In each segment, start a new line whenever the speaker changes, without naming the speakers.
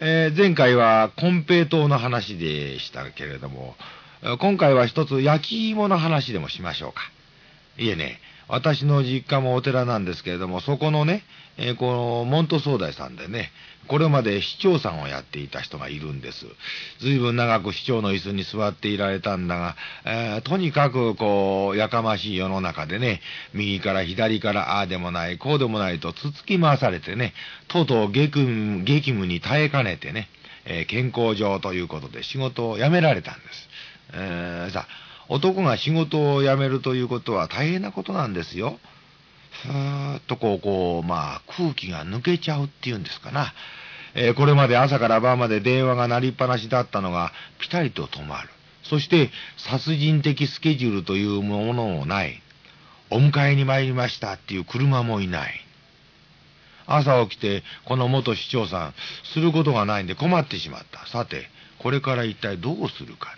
えー、前回は金平糖の話でしたけれども、今回は一つ焼き芋の話でもしましょうか。いえね、私の実家もお寺なんですけれども、そこのね、えー、この、モント総大さんでね、これまで市長さんをやっていた人がいるんです。随分長く市長の椅子に座っていられたんだが、えー、とにかくこう、やかましい世の中でね、右から左からああでもない、こうでもないとつつき回されてね、とうとう激務激務に耐えかねてね、えー、健康上ということで仕事を辞められたんです。えー、さ男が仕事を辞めるということは大変なことなんですよ。ふーっとこう、こう、まあ、空気が抜けちゃうっていうんですかな。えー、これまで朝から晩まで電話が鳴りっぱなしだったのが、ピタリと止まる。そして、殺人的スケジュールというものもない。お迎えに参りましたっていう車もいない。朝起きて、この元市長さん、することがないんで困ってしまった。さて、これから一体どうするか。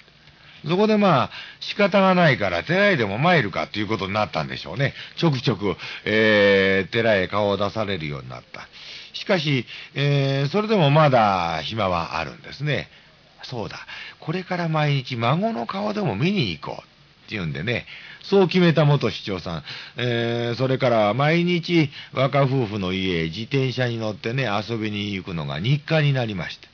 そこでまあ、仕方がないから、寺へでも参るかということになったんでしょうね。ちょくちょく、えー、寺へ顔を出されるようになった。しかし、えー、それでもまだ暇はあるんですね。そうだ。これから毎日孫の顔でも見に行こう。って言うんでね、そう決めた元市長さん、えー、それから毎日若夫婦の家へ自転車に乗ってね、遊びに行くのが日課になりました。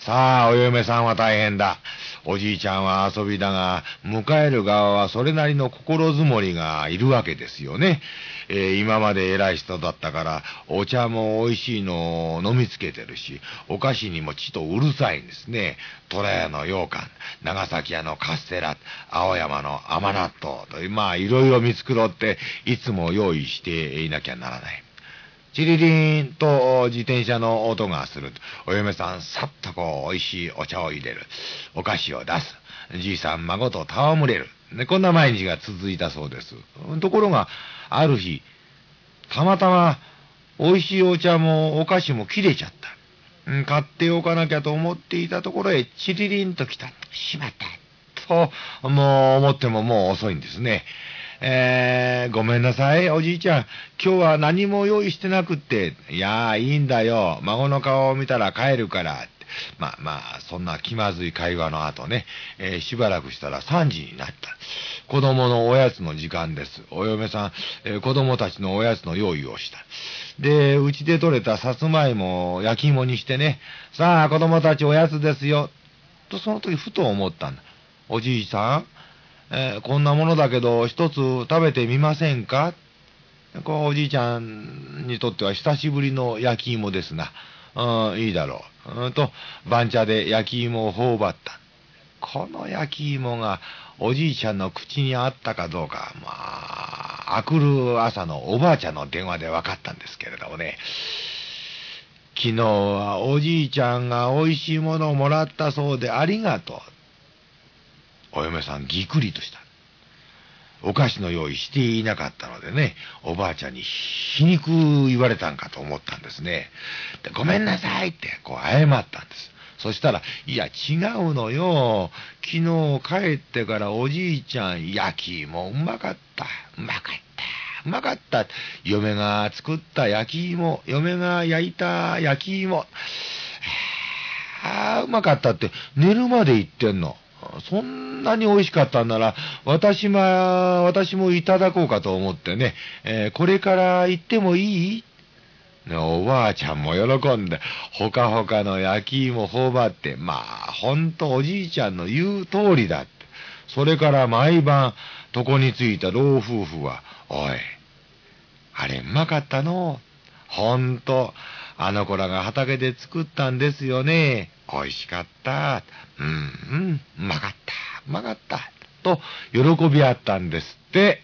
さあ、お嫁さんは大変だ。おじいちゃんは遊びだが、迎える側はそれなりの心づもりがいるわけですよね。えー、今まで偉い人だったから、お茶も美味しいのを飲みつけてるし、お菓子にもちとうるさいんですね。虎屋の羊羹、長崎屋のカステラ、青山の甘納豆と、まあ、いろいろ見繕って、いつも用意していなきゃならない。チリリーンと自転車の音がする。お嫁さん、さっとこう、美味しいお茶を入れる。お菓子を出す。じいさん、孫と戯れる。ね、こんな毎日が続いたそうです。ところが、ある日、たまたま、美味しいお茶もお菓子も切れちゃった。買っておかなきゃと思っていたところへ、チリリンと来た。しまった。と、もう思ってももう遅いんですね。えー、ごめんなさい、おじいちゃん。今日は何も用意してなくって。いやー、いいんだよ。孫の顔を見たら帰るから。まあまあ、そんな気まずい会話の後ね、えー、しばらくしたら3時になった。子供のおやつの時間です。お嫁さん、えー、子供たちのおやつの用意をした。で、うちで採れたさつまいも焼き芋にしてね、さあ、子供たちおやつですよ。と、その時ふと思ったんだ。おじいさん、えー、こんなものだけど、一つ食べてみませんか？こうおじいちゃんにとっては久しぶりの焼き芋ですな。うん、いいだろう。うんと、番茶で焼き芋を頬張った。この焼き芋がおじいちゃんの口にあったかどうか、まあ、あくる朝のおばあちゃんの電話で分かったんですけれどもね。昨日はおじいちゃんが美味しいものをもらったそうでありがとう。お嫁さんぎくりとした。お菓子の用意していなかったのでね、おばあちゃんに皮肉言われたんかと思ったんですね。でごめんなさいってこう謝ったんです。そしたら、いや、違うのよ。昨日帰ってからおじいちゃん、焼き芋うまかった。うまかった。うまかった。嫁が作った焼き芋、嫁が焼いた焼き芋。ああ、うまかったって寝るまで言ってんの。そんなに美味しかったんなら、私も、私もいただこうかと思ってね、えー、これから行ってもいい？おばあちゃんも喜んで、ほかほかの焼き芋頬張って、まあ、ほんとおじいちゃんの言う通りだって。それから毎晩、床についた老夫婦は、おい、あれうまかったの？ほんと、あの子らが畑で作ったんですよね。美味しかった。うん、うん、うまかった。うまかった。と、喜び合ったんですって。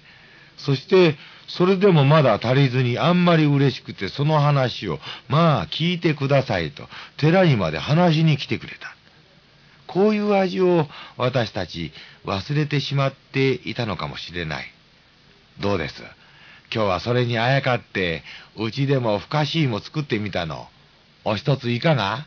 そして、それでもまだ足りずにあんまり嬉しくてその話を、まあ聞いてくださいと、寺にまで話しに来てくれた。こういう味を私たち忘れてしまっていたのかもしれない。どうです？今日はそれにあやかって、うちでもふかしいも作ってみたの。お一ついかが？